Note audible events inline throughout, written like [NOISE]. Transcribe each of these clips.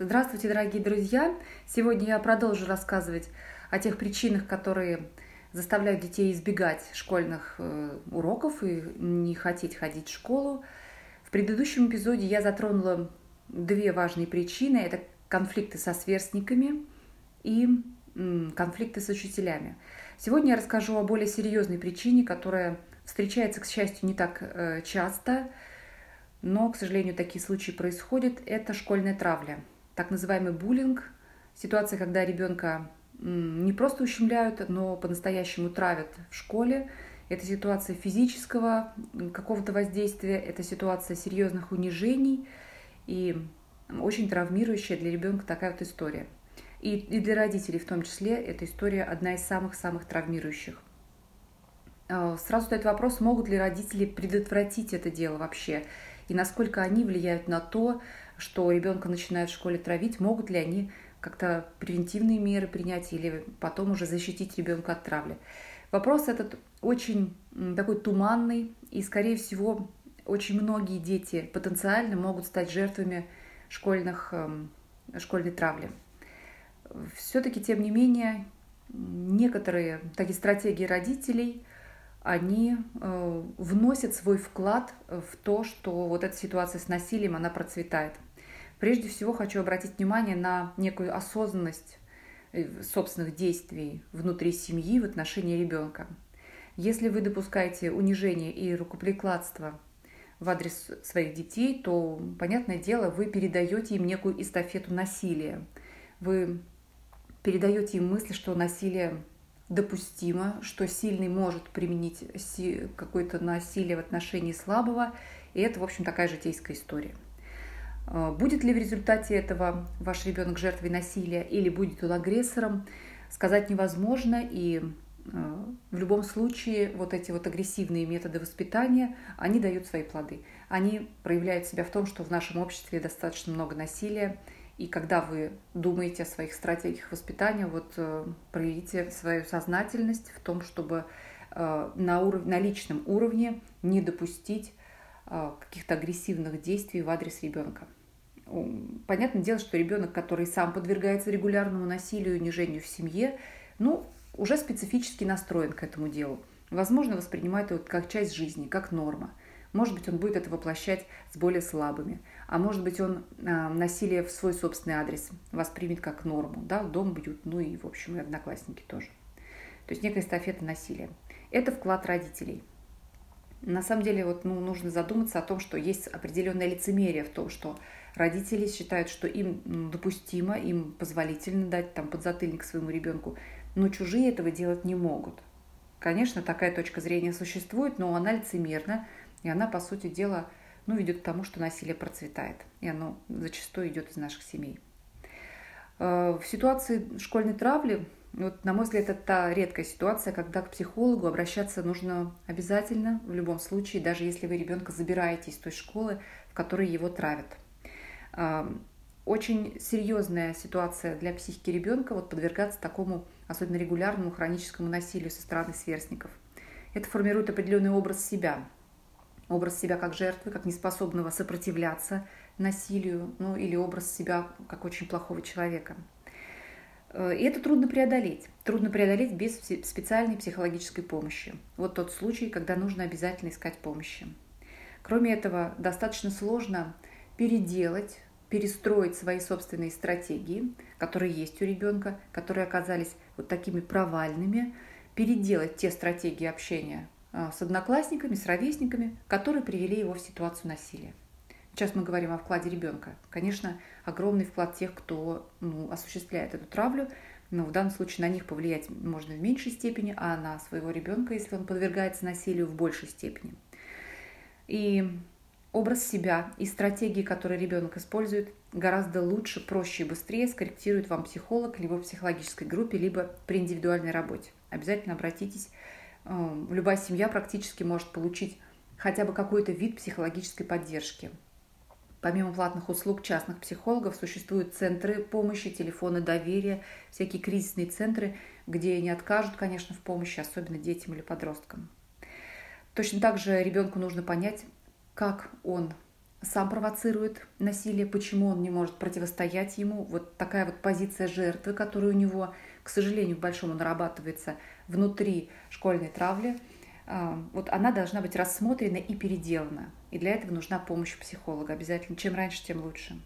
Здравствуйте, дорогие друзья! Сегодня я продолжу рассказывать о тех причинах, которые заставляют детей избегать школьных э, уроков и не хотеть ходить в школу. В предыдущем эпизоде я затронула две важные причины. Это конфликты со сверстниками и конфликты с учителями. Сегодня я расскажу о более серьезной причине, которая встречается, к счастью, не так э, часто, но, к сожалению, такие случаи происходят. Это школьная травля так называемый буллинг, ситуация, когда ребенка не просто ущемляют, но по-настоящему травят в школе. Это ситуация физического какого-то воздействия, это ситуация серьезных унижений и очень травмирующая для ребенка такая вот история. И, и для родителей в том числе эта история одна из самых-самых травмирующих. А, сразу стоит вопрос, могут ли родители предотвратить это дело вообще, и насколько они влияют на то, что ребенка начинают в школе травить, могут ли они как-то превентивные меры принять или потом уже защитить ребенка от травли. Вопрос этот очень такой туманный, и, скорее всего, очень многие дети потенциально могут стать жертвами школьных, эм, школьной травли. Все-таки, тем не менее, некоторые такие стратегии родителей, они э, вносят свой вклад в то, что вот эта ситуация с насилием, она процветает – Прежде всего хочу обратить внимание на некую осознанность э, собственных действий внутри семьи в отношении ребенка. Если вы допускаете унижение и рукоприкладство в адрес своих детей, то, понятное дело, вы передаете им некую эстафету насилия. Вы передаете им мысль, что насилие допустимо, что сильный может применить какое-то насилие в отношении слабого. И это, в общем, такая житейская история. А, будет ли в результате этого ваш ребенок жертвой насилия или будет он агрессором, сказать невозможно. И а, в любом случае вот эти вот агрессивные методы воспитания, они дают свои плоды. Они проявляют себя в том, что в нашем обществе достаточно много насилия. И когда вы думаете о своих стратегиях воспитания, вот э, проявите свою сознательность в том, чтобы э, на, уров... на личном уровне не допустить э, каких-то агрессивных действий в адрес ребенка. Понятное дело, что ребенок, который сам подвергается регулярному насилию и унижению в семье, ну, уже специфически настроен к этому делу. Возможно, воспринимает его как часть жизни, как норма. Может быть, он будет это воплощать с более слабыми. А может быть, он э, насилие в свой собственный адрес воспримет как норму. Да, дом бьют, ну и, в общем, и одноклассники тоже. То есть некая эстафета насилия. Это вклад родителей. На самом деле, вот, ну, нужно задуматься о том, что есть определенное лицемерие в том, что Родители считают, что им допустимо, им позволительно дать там подзатыльник своему ребенку, но чужие этого делать не могут. Конечно, такая точка зрения существует, но она лицемерна, и она, по сути дела, ну, ведет к тому, что насилие процветает, и оно зачастую идет из наших семей. Э, в ситуации школьной травли, вот, на мой взгляд, это та редкая ситуация, когда к психологу обращаться нужно обязательно, в любом случае, даже если вы ребенка забираете из той школы, в которой его травят – очень серьезная ситуация для психики ребенка вот подвергаться такому особенно регулярному хроническому насилию со стороны сверстников. Это формирует определенный образ себя, образ себя как жертвы, как неспособного сопротивляться насилию, ну или образ себя как очень плохого человека. Э, и это трудно преодолеть. Трудно преодолеть без специальной психологической помощи. Вот тот случай, когда нужно обязательно искать помощи. Кроме этого, достаточно сложно переделать перестроить свои собственные стратегии, которые есть у ребенка, которые оказались вот такими провальными, переделать те стратегии общения а, с одноклассниками, с ровесниками, которые привели его в ситуацию насилия. Сейчас мы говорим о вкладе ребенка. Конечно, огромный вклад тех, кто ну, осуществляет эту травлю, но в данном случае на них повлиять можно в меньшей степени, а на своего ребенка, если он подвергается насилию, в большей степени. И Образ себя и стратегии, которые ребенок использует, гораздо лучше, проще и быстрее скорректирует вам психолог либо в психологической группе, либо при индивидуальной работе. Обязательно обратитесь. Эм, любая семья практически может получить хотя бы какой-то вид психологической поддержки. Помимо платных услуг частных психологов существуют центры помощи, телефоны доверия, всякие кризисные центры, где не откажут, конечно, в помощи, особенно детям или подросткам. Точно так же ребенку нужно понять, как он сам провоцирует насилие, почему он не может противостоять ему. Вот такая вот позиция жертвы, которая у него, к сожалению, к большому нарабатывается внутри школьной травли, вот она должна быть рассмотрена и переделана. И для этого нужна помощь психолога обязательно. Чем раньше, тем лучше.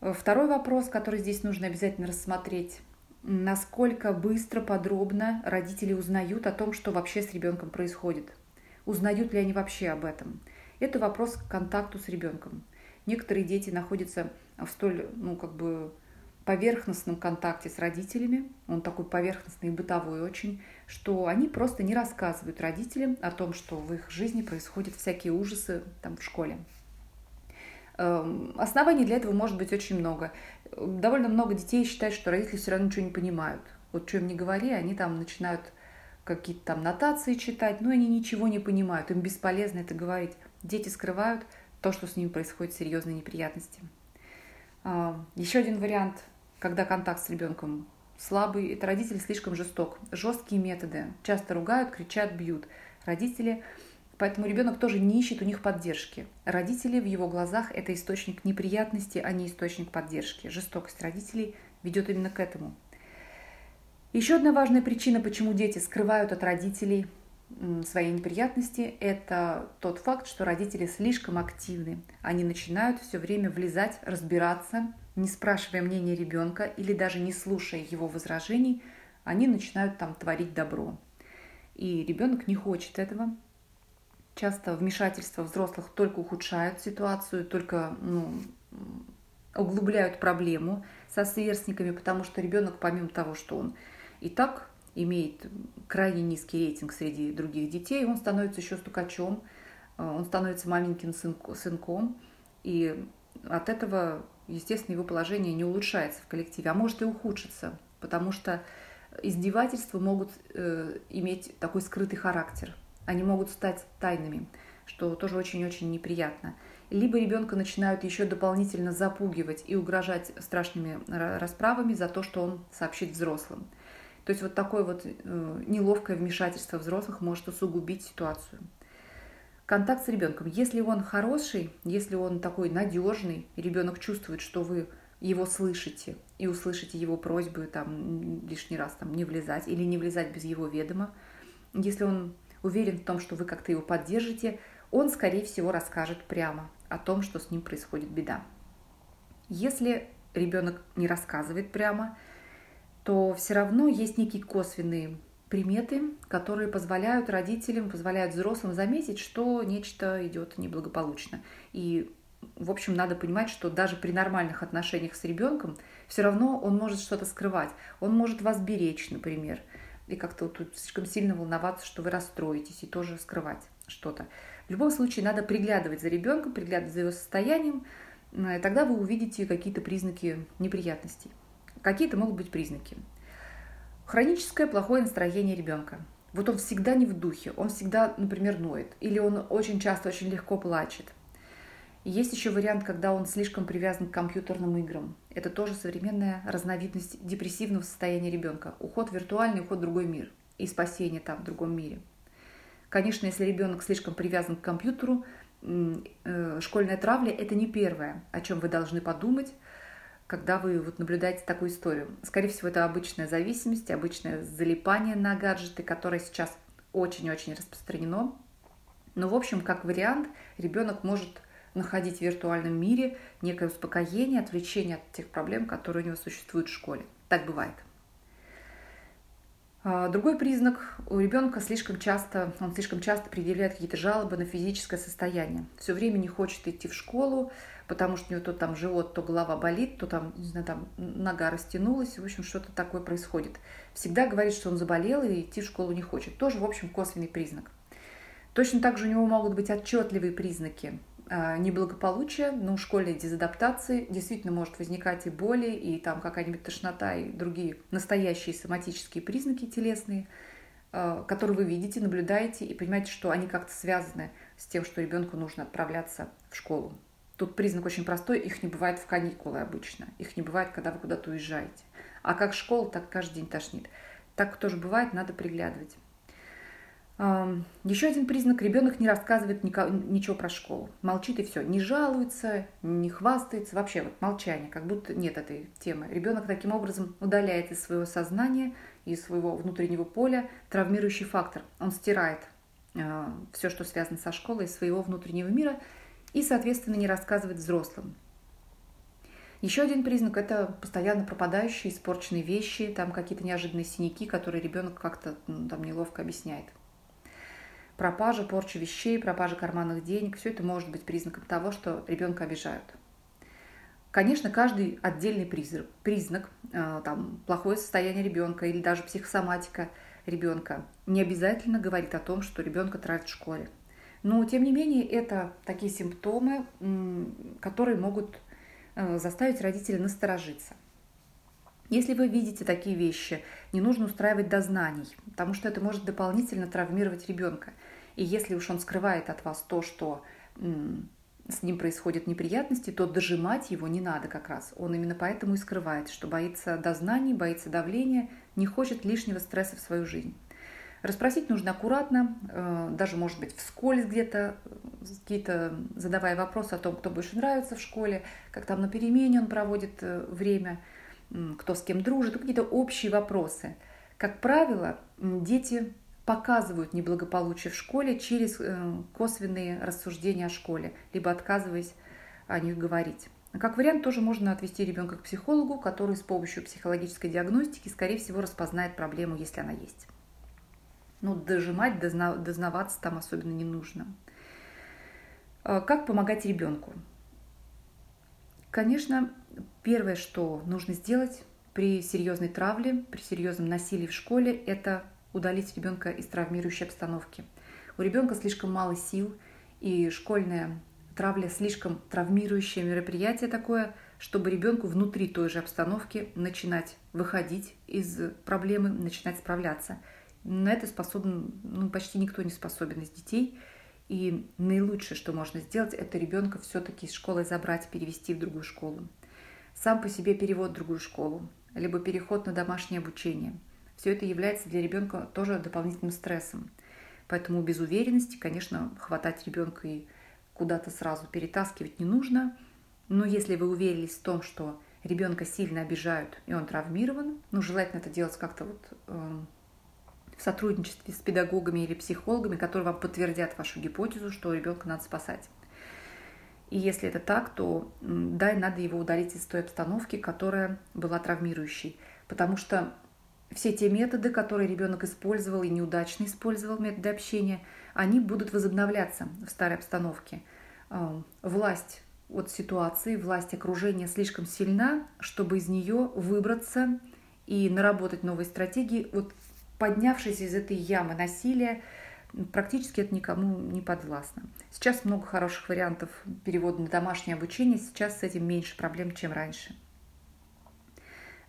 Второй вопрос, который здесь нужно обязательно рассмотреть. Насколько быстро, подробно родители узнают о том, что вообще с ребенком происходит. Узнают ли они вообще об этом? Это вопрос к контакту с ребенком. Некоторые дети находятся в столь, ну, как бы поверхностном контакте с родителями, он такой поверхностный и бытовой очень, что они просто не рассказывают родителям о том, что в их жизни происходят всякие ужасы там в школе. Эм, оснований для этого может быть очень много. Довольно много детей считают, что родители все равно ничего не понимают. Вот что им не говори, они там начинают какие-то там нотации читать, но они ничего не понимают, им бесполезно это говорить дети скрывают то, что с ними происходит серьезные неприятности. А, Еще один вариант, когда контакт с ребенком слабый, это родители слишком жесток. Жесткие методы. Часто ругают, кричат, бьют. Родители, поэтому ребенок тоже не ищет у них поддержки. Родители в его глазах это источник неприятности, а не источник поддержки. Жестокость родителей ведет именно к этому. Еще одна важная причина, почему дети скрывают от родителей своей неприятности, это тот факт, что родители слишком активны. Они начинают все время влезать, разбираться, не спрашивая мнения ребенка или даже не слушая его возражений, они начинают там творить добро. И ребенок не хочет этого. Часто вмешательства взрослых только ухудшают ситуацию, только ну, углубляют проблему со сверстниками, потому что ребенок, помимо того, что он и так имеет крайне низкий рейтинг среди других детей, он становится еще стукачом, э, он становится маменькин сынком, и от этого, естественно, его положение не улучшается в коллективе, а может и ухудшиться, потому что издевательства могут э, иметь такой скрытый характер, они могут стать тайными, что тоже очень-очень неприятно. Либо ребенка начинают еще дополнительно запугивать и угрожать страшными расправами за то, что он сообщит взрослым. То есть вот такое вот э, неловкое вмешательство взрослых может усугубить ситуацию. Контакт с ребенком. Если он хороший, если он такой надежный, ребенок чувствует, что вы его слышите и услышите его просьбы там лишний раз там не влезать или не влезать без его ведома, если он уверен в том, что вы как-то его поддержите, он, скорее всего, расскажет прямо о том, что с ним происходит беда. Если ребенок не рассказывает прямо, то все равно есть некие косвенные приметы, которые позволяют родителям, позволяют взрослым заметить, что нечто идет неблагополучно. И, в общем, надо понимать, что даже при нормальных отношениях с ребенком все равно он может что-то скрывать. Он может вас беречь, например, и как-то вот тут слишком сильно волноваться, что вы расстроитесь, и тоже скрывать что-то. В любом случае надо приглядывать за ребенком, приглядывать за его состоянием, и тогда вы увидите какие-то признаки неприятностей. Какие-то могут быть признаки. Хроническое плохое настроение ребенка. Вот он всегда не в духе, он всегда, например, ноет, или он очень часто, очень легко плачет. Есть еще вариант, когда он слишком привязан к компьютерным играм. Это тоже современная разновидность депрессивного состояния ребенка. Уход в виртуальный, уход в другой мир и спасение там, в другом мире. Конечно, если ребенок слишком привязан к компьютеру, э, школьная травля – это не первое, о чем вы должны подумать, когда вы вот наблюдаете такую историю. Скорее всего, это обычная зависимость, обычное залипание на гаджеты, которое сейчас очень-очень распространено. Но, в общем, как вариант, ребенок может находить в виртуальном мире некое успокоение, отвлечение от тех проблем, которые у него существуют в школе. Так бывает. А, другой признак у ребенка слишком часто, он слишком часто предъявляет какие-то жалобы на физическое состояние. Все время не хочет идти в школу, потому что у него то там живот, то голова болит, то там, не знаю, там нога растянулась, в общем, что-то такое происходит. Всегда говорит, что он заболел и идти в школу не хочет. Тоже, в общем, косвенный признак. Точно так же у него могут быть отчетливые признаки а, неблагополучия, ну, школьной дезадаптации действительно может возникать и боли, и там какая-нибудь тошнота, и другие настоящие соматические признаки телесные, а, которые вы видите, наблюдаете и понимаете, что они как-то связаны с тем, что ребенку нужно отправляться в школу. Тут признак очень простой, их не бывает в каникулы обычно, их не бывает, когда вы куда-то уезжаете. А как школа, так каждый день тошнит. Так тоже бывает, надо приглядывать. Еще один признак – ребенок не рассказывает ничего про школу. Молчит и все. Не жалуется, не хвастается. Вообще вот молчание, как будто нет этой темы. Ребенок таким образом удаляет из своего сознания, из своего внутреннего поля травмирующий фактор. Он стирает э, все, что связано со школой, из своего внутреннего мира и, соответственно, не рассказывает взрослым. Еще один признак – это постоянно пропадающие, испорченные вещи, там какие-то неожиданные синяки, которые ребенок как-то ну, там неловко объясняет пропажа, порча вещей, пропажа карманных денег, все это может быть признаком того, что ребенка обижают. Конечно, каждый отдельный признак, признак э, там, плохое состояние ребенка или даже психосоматика ребенка не обязательно говорит о том, что ребенка травят в школе. Но, тем не менее, это такие симптомы, которые могут э, заставить родителей насторожиться. Если вы видите такие вещи, не нужно устраивать дознаний, потому что это может дополнительно травмировать ребенка. И если уж он скрывает от вас то, что с ним происходят неприятности, то дожимать его не надо как раз. Он именно поэтому и скрывает, что боится дознаний, боится давления, не хочет лишнего стресса в свою жизнь. Расспросить нужно аккуратно, э, даже, может быть, вскользь где-то, какие-то задавая вопросы о том, кто больше нравится в школе, как там на перемене он проводит э, время, кто с кем дружит, какие-то общие вопросы. Как правило, дети показывают неблагополучие в школе через э, косвенные рассуждения о школе, либо отказываясь о них говорить. Как вариант, тоже можно отвести ребенка к психологу, который с помощью психологической диагностики, скорее всего, распознает проблему, если она есть. Но дожимать, дозна, дознаваться там особенно не нужно. Э, как помогать ребенку? Конечно, первое, что нужно сделать при серьезной травле, при серьезном насилии в школе, это удалить ребенка из травмирующей обстановки. У ребенка слишком мало сил, и школьная травля слишком травмирующее мероприятие такое, чтобы ребенку внутри той же обстановки начинать выходить из проблемы, начинать справляться. На это способен, ну, почти никто не способен из детей. И наилучшее, что можно сделать, это ребенка все-таки из школы забрать, перевести в другую школу. Сам по себе перевод в другую школу, либо переход на домашнее обучение – все это является для ребенка тоже дополнительным стрессом. Поэтому без уверенности, конечно, хватать ребенка и куда-то сразу перетаскивать не нужно. Но если вы уверились в том, что ребенка сильно обижают и он травмирован, ну, желательно это делать как-то вот э, в сотрудничестве с педагогами или психологами, которые вам подтвердят вашу гипотезу, что ребенка надо спасать. И если это так, то да, надо его удалить из той обстановки, которая была травмирующей. Потому что все те методы, которые ребенок использовал и неудачно использовал, методы общения, они будут возобновляться в старой обстановке. А, власть от ситуации, власть окружения слишком сильна, чтобы из нее выбраться и наработать новые стратегии. Вот поднявшись из этой ямы насилия, практически это никому не подвластно. Сейчас много хороших вариантов перевода на домашнее обучение, сейчас с этим меньше проблем, чем раньше.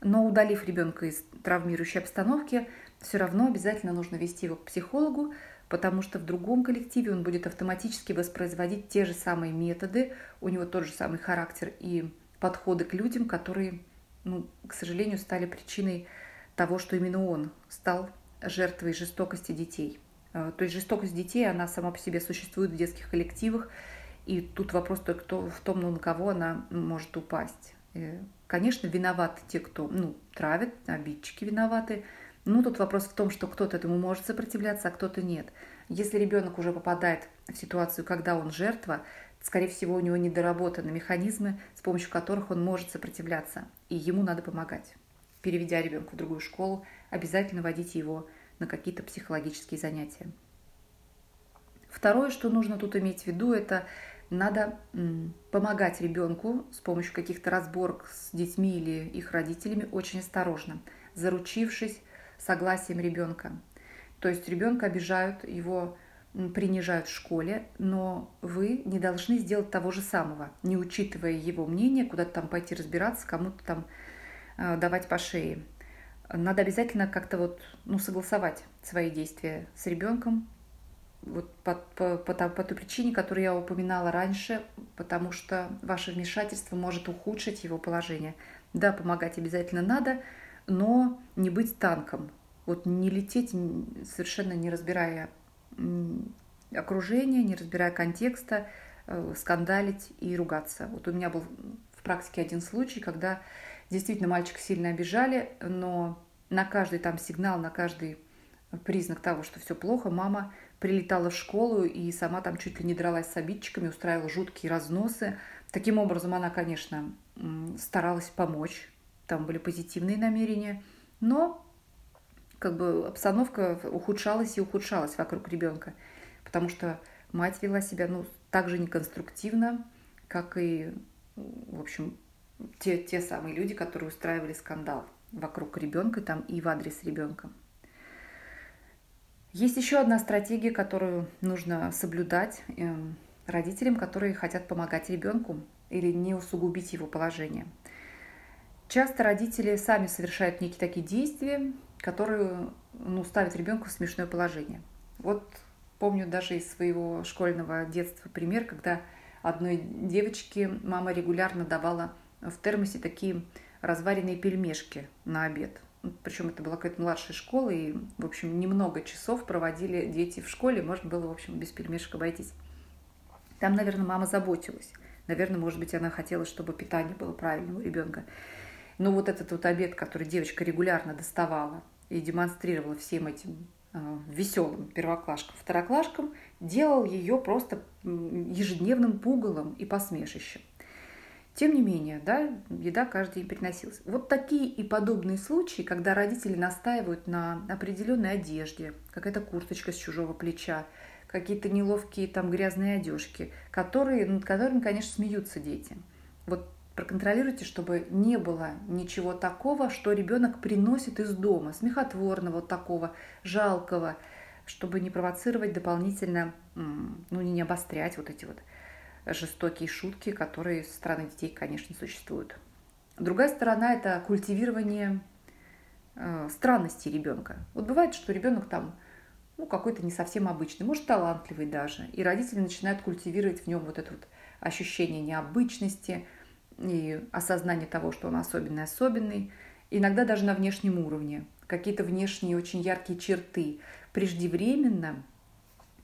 Но удалив ребенка из травмирующей обстановки, все равно обязательно нужно вести его к психологу, потому что в другом коллективе он будет автоматически воспроизводить те же самые методы, у него тот же самый характер и подходы к людям, которые, ну, к сожалению, стали причиной того, что именно он стал жертвой жестокости детей. А, то есть жестокость детей, она сама по себе существует в детских коллективах, и тут вопрос только в том, ну, на кого она может упасть. Э, конечно, виноваты те, кто ну, травит, обидчики виноваты. Ну, тут вопрос в том, что кто-то этому может сопротивляться, а кто-то нет. Если ребенок уже попадает в ситуацию, когда он жертва, скорее всего, у него недоработаны механизмы, с помощью которых он может сопротивляться, и ему надо помогать. Переведя ребенка в другую школу, обязательно водите его на какие-то психологические занятия. Второе, что нужно тут иметь в виду, это надо помогать ребенку с помощью каких-то разборок с детьми или их родителями очень осторожно, заручившись согласием ребенка. То есть ребенка обижают, его принижают в школе, но вы не должны сделать того же самого, не учитывая его мнение, куда-то там пойти разбираться, кому-то там э, давать по шее. Надо обязательно как-то вот, ну, согласовать свои действия с ребенком, вот по, по, по, по той причине, которую я упоминала раньше, потому что ваше вмешательство может ухудшить его положение. Да, помогать обязательно надо, но не быть танком. Вот не лететь, совершенно не разбирая окружения, не разбирая контекста, э, скандалить и ругаться. Вот у меня был в практике один случай, когда действительно мальчика сильно обижали, но на каждый там сигнал, на каждый признак того, что все плохо, мама прилетала в школу и сама там чуть ли не дралась с обидчиками, устраивала жуткие разносы. Таким образом, она, конечно, старалась помочь, там были позитивные намерения, но как бы обстановка ухудшалась и ухудшалась вокруг ребенка, потому что мать вела себя ну, так же неконструктивно, как и, в общем, те, те самые люди, которые устраивали скандал вокруг ребенка там и в адрес ребенка. Есть еще одна стратегия, которую нужно соблюдать эм, родителям, которые хотят помогать ребенку или не усугубить его положение. Часто родители сами совершают некие такие действия, которые ну, ставят ребенка в смешное положение. Вот помню даже из своего школьного детства пример, когда одной девочке мама регулярно давала в термосе такие разваренные пельмешки на обед. Причем это была какая-то младшая школа, и, в общем, немного часов проводили дети в школе, можно было, в общем, без пельмешек обойтись. Там, наверное, мама заботилась. Наверное, может быть, она хотела, чтобы питание было правильным у ребенка. Но вот этот вот обед, который девочка регулярно доставала и демонстрировала всем этим э, веселым первоклашкам, второклашкам, делал ее просто ежедневным пугалом и посмешищем. Тем не менее, да, еда каждый день приносилась. Вот такие и подобные случаи, когда родители настаивают на определенной одежде, какая-то курточка с чужого плеча, какие-то неловкие там грязные одежки, которые, над которыми, конечно, смеются дети. Вот проконтролируйте, чтобы не было ничего такого, что ребенок приносит из дома, смехотворного такого, жалкого, чтобы не провоцировать дополнительно, ну, не обострять вот эти вот жестокие шутки, которые со стороны детей, конечно, существуют. Другая сторона – это культивирование э, странностей ребенка. Вот бывает, что ребенок там ну, какой-то не совсем обычный, может, талантливый даже. И родители начинают культивировать в нем вот это вот ощущение необычности и осознание того, что он особенный-особенный. Иногда даже на внешнем уровне. Какие-то внешние очень яркие черты преждевременно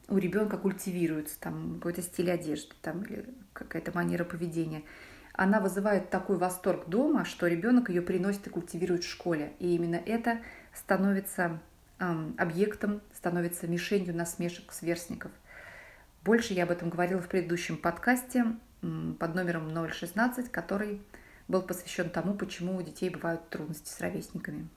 у ребенка культивируется там какой-то стиль одежды там, или какая-то манера поведения, она вызывает такой восторг дома, что ребенок ее приносит и культивирует в школе. И именно это становится эм, объектом, становится мишенью насмешек сверстников. Больше я об этом говорила в предыдущем подкасте под номером 016, который был посвящен тому, почему у детей бывают трудности с ровесниками.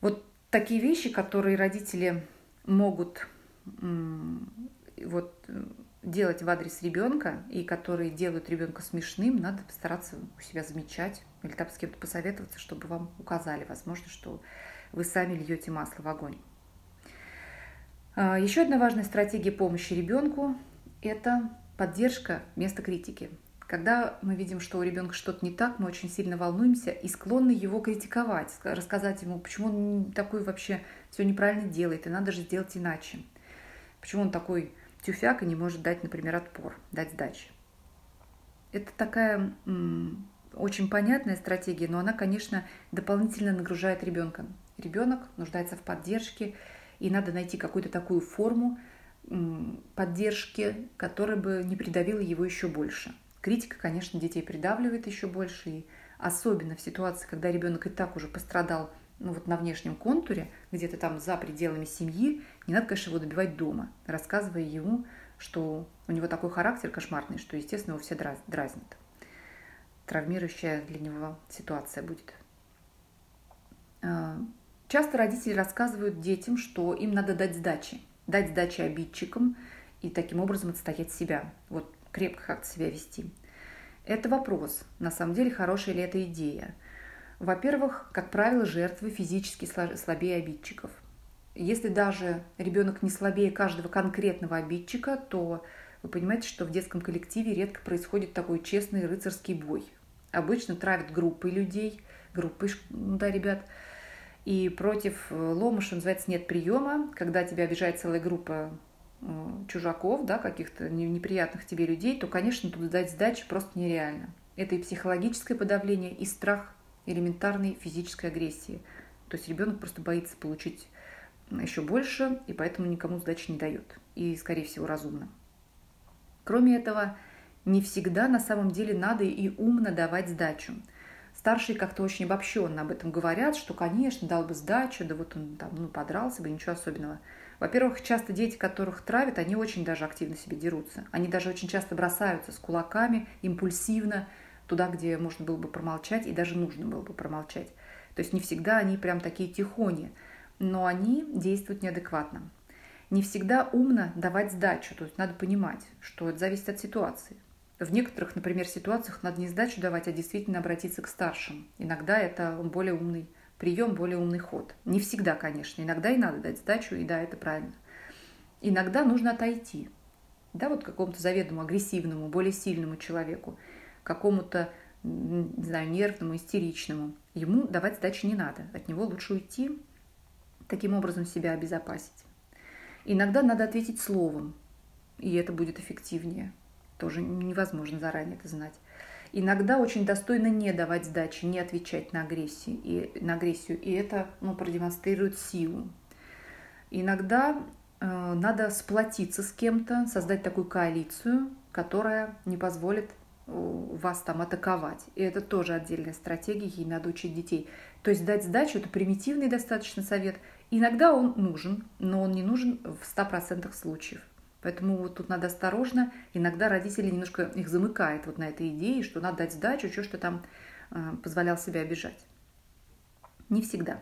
Вот такие вещи, которые родители могут вот э, делать в адрес ребенка и которые делают ребенка смешным, надо постараться у себя замечать или там с кем-то посоветоваться, чтобы вам указали, возможно, что вы сами льете масло в огонь. А, еще одна важная стратегия помощи ребенку – это поддержка вместо критики. Когда мы видим, что у ребенка что-то не так, мы очень сильно волнуемся и склонны его критиковать, рассказать ему, почему он такой вообще все неправильно делает, и надо же сделать иначе. Почему он такой тюфяк и не может дать, например, отпор, дать сдачи. Это такая м, очень понятная стратегия, но она, конечно, дополнительно нагружает ребенка. Ребенок нуждается в поддержке, и надо найти какую-то такую форму м, поддержки, которая бы не придавила его еще больше. Критика, конечно, детей придавливает еще больше, и особенно в ситуации, когда ребенок и так уже пострадал ну, вот на внешнем контуре, где-то там за пределами семьи, не надо, конечно, его добивать дома, рассказывая ему, что у него такой характер кошмарный, что, естественно, его все дразнят. Травмирующая для него ситуация будет. А, часто родители рассказывают детям, что им надо дать сдачи, дать сдачи обидчикам и таким образом отстоять себя, вот крепко как-то себя вести. Это вопрос, на самом деле, хорошая ли эта идея – во-первых, как правило, жертвы физически слабее обидчиков. Если даже ребенок не слабее каждого конкретного обидчика, то вы понимаете, что в детском коллективе редко происходит такой честный рыцарский бой. Обычно травят группы людей, группы да, ребят, и против лома, что называется, нет приема, когда тебя обижает целая группа э, чужаков, да, каких-то неприятных тебе людей, то, конечно, тут дать сдачи просто нереально. Это и психологическое подавление, и страх элементарной физической агрессии. То есть ребенок просто боится получить еще больше, и поэтому никому сдачи не дает. И, скорее всего, разумно. Кроме этого, не всегда на самом деле надо и умно давать сдачу. Старшие как-то очень обобщенно об этом говорят, что, конечно, дал бы сдачу, да вот он там, ну, подрался бы, ничего особенного. Во-первых, часто дети, которых травят, они очень даже активно себе дерутся. Они даже очень часто бросаются с кулаками, импульсивно, туда, где можно было бы промолчать, и даже нужно было бы промолчать. То есть не всегда они прям такие тихони, но они действуют неадекватно. Не всегда умно давать сдачу, то есть надо понимать, что это зависит от ситуации. В некоторых, например, ситуациях надо не сдачу давать, а действительно обратиться к старшим. Иногда это более умный прием, более умный ход. Не всегда, конечно. Иногда и надо дать сдачу, и да, это правильно. Иногда нужно отойти. Да, вот какому-то заведомо агрессивному, более сильному человеку, какому-то, не знаю, нервному, истеричному. Ему давать сдачи не надо. От него лучше уйти, таким образом себя обезопасить. Иногда надо ответить словом, и это будет эффективнее. Тоже невозможно заранее это знать. Иногда очень достойно не давать сдачи, не отвечать на агрессию, и, на агрессию, и это ну, продемонстрирует силу. Иногда э, надо сплотиться с кем-то, создать такую коалицию, которая не позволит вас там атаковать. И это тоже отдельная стратегия, ей надо учить детей. То есть дать сдачу – это примитивный достаточно совет. Иногда он нужен, но он не нужен в 100% случаев. Поэтому вот тут надо осторожно. Иногда родители немножко их замыкают вот на этой идее, что надо дать сдачу, что что там э, позволял себя обижать. Не всегда.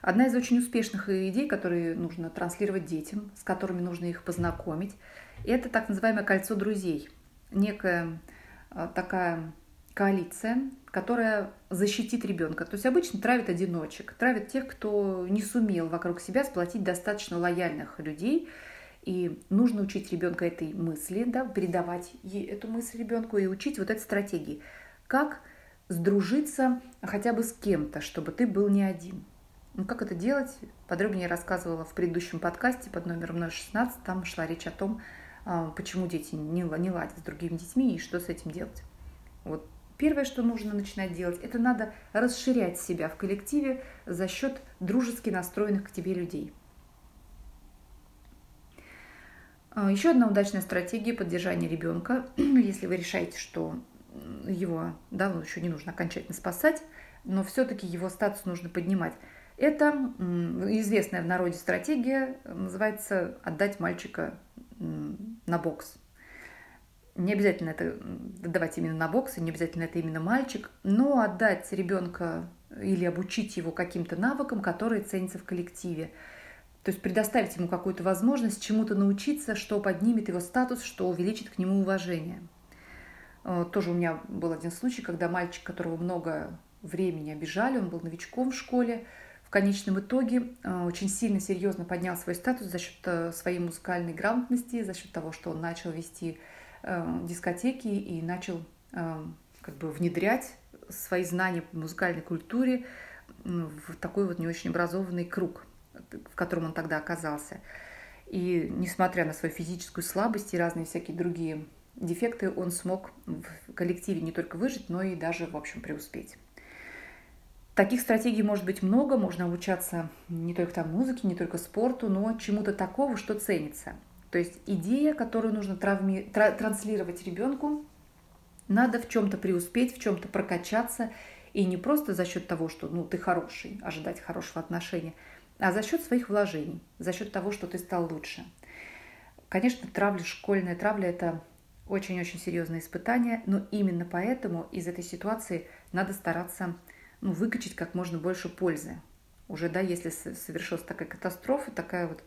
Одна из очень успешных идей, которые нужно транслировать детям, с которыми нужно их познакомить, это так называемое кольцо друзей. Некая э, такая коалиция, которая защитит ребенка. То есть обычно травит одиночек, травит тех, кто не сумел вокруг себя сплотить достаточно лояльных людей, и нужно учить ребенка этой мысли, да, передавать ей эту мысль ребенку и учить вот этой стратегии. Как сдружиться хотя бы с кем-то, чтобы ты был не один. Ну, как это делать, подробнее я рассказывала в предыдущем подкасте под номером 016. Там шла речь о том, почему дети не, не ладят с другими детьми и что с этим делать. Вот первое, что нужно начинать делать, это надо расширять себя в коллективе за счет дружески настроенных к тебе людей – А, Еще одна удачная стратегия поддержания ребенка, [CLEARS THROAT] если вы решаете, что его да, еще не нужно окончательно спасать, но все-таки его статус нужно поднимать. Это известная в народе стратегия, называется «отдать мальчика на бокс». Не обязательно это давать именно на бокс, не обязательно это именно мальчик, но отдать ребенка или обучить его каким-то навыкам, которые ценятся в коллективе – то есть предоставить ему какую-то возможность чему-то научиться, что поднимет его статус, что увеличит к нему уважение. Э, тоже у меня был один случай, когда мальчик, которого много времени обижали, он был новичком в школе, конечном итоге э, очень сильно, серьезно поднял свой статус за счет э, своей музыкальной грамотности, за счет того, что он начал вести дискотеки и начал как бы внедрять свои знания по музыкальной культуре в такой вот не очень образованный круг – в котором он тогда оказался. И несмотря на свою физическую слабость и разные всякие другие дефекты, он смог в коллективе не только выжить, но и даже, в общем, преуспеть. Таких стратегий может быть много, можно обучаться не только там музыке, не только спорту, но чему-то такого, что ценится. То есть идея, которую нужно травми... тра... транслировать ребенку, надо в чем-то преуспеть, в чем-то прокачаться, и не просто за счет того, что ну, ты хороший, ожидать хорошего отношения, а за счет своих вложений, за счет того, что ты стал лучше. Конечно, травля, школьная травля – это очень-очень серьезное испытание, но именно поэтому из этой ситуации надо стараться ну, выкачать как можно больше пользы. Уже, да, если совершилась такая катастрофа, такая вот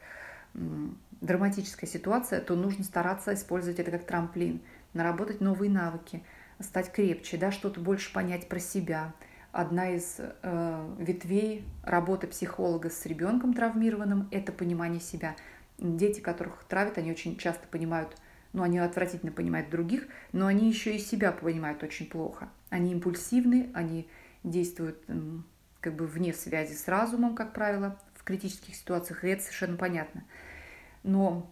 драматическая ситуация, то нужно стараться использовать это как трамплин, наработать новые навыки, стать крепче, да, что-то больше понять про себя – одна из э, ветвей работы психолога с ребенком травмированным – это понимание себя. Дети, которых травят, они очень часто понимают, ну, они отвратительно понимают других, но они еще и себя понимают очень плохо. Они импульсивны, они действуют как бы вне связи с разумом, как правило, в критических ситуациях, и это совершенно понятно. Но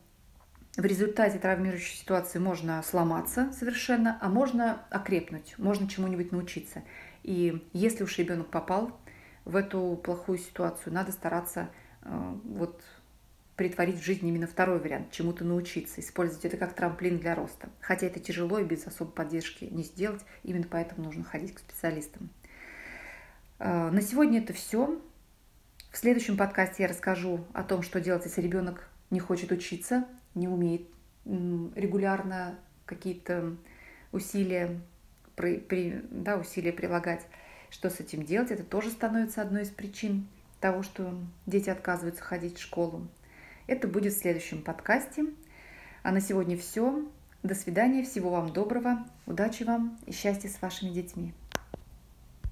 в результате травмирующей ситуации можно сломаться совершенно, а можно окрепнуть, можно чему-нибудь научиться. И если уж ребенок попал в эту плохую ситуацию, надо стараться э, вот притворить в жизнь именно второй вариант, чему-то научиться, использовать это как трамплин для роста. Хотя это тяжело и без особой поддержки не сделать, именно поэтому нужно ходить к специалистам. Э, на сегодня это все. В следующем подкасте я расскажу о том, что делать, если ребенок не хочет учиться, не умеет регулярно какие-то усилия, при, при, да, усилия прилагать. Что с этим делать? Это тоже становится одной из причин того, что дети отказываются ходить в школу. Это будет в следующем подкасте. А на сегодня все. До свидания, всего вам доброго, удачи вам и счастья с вашими детьми.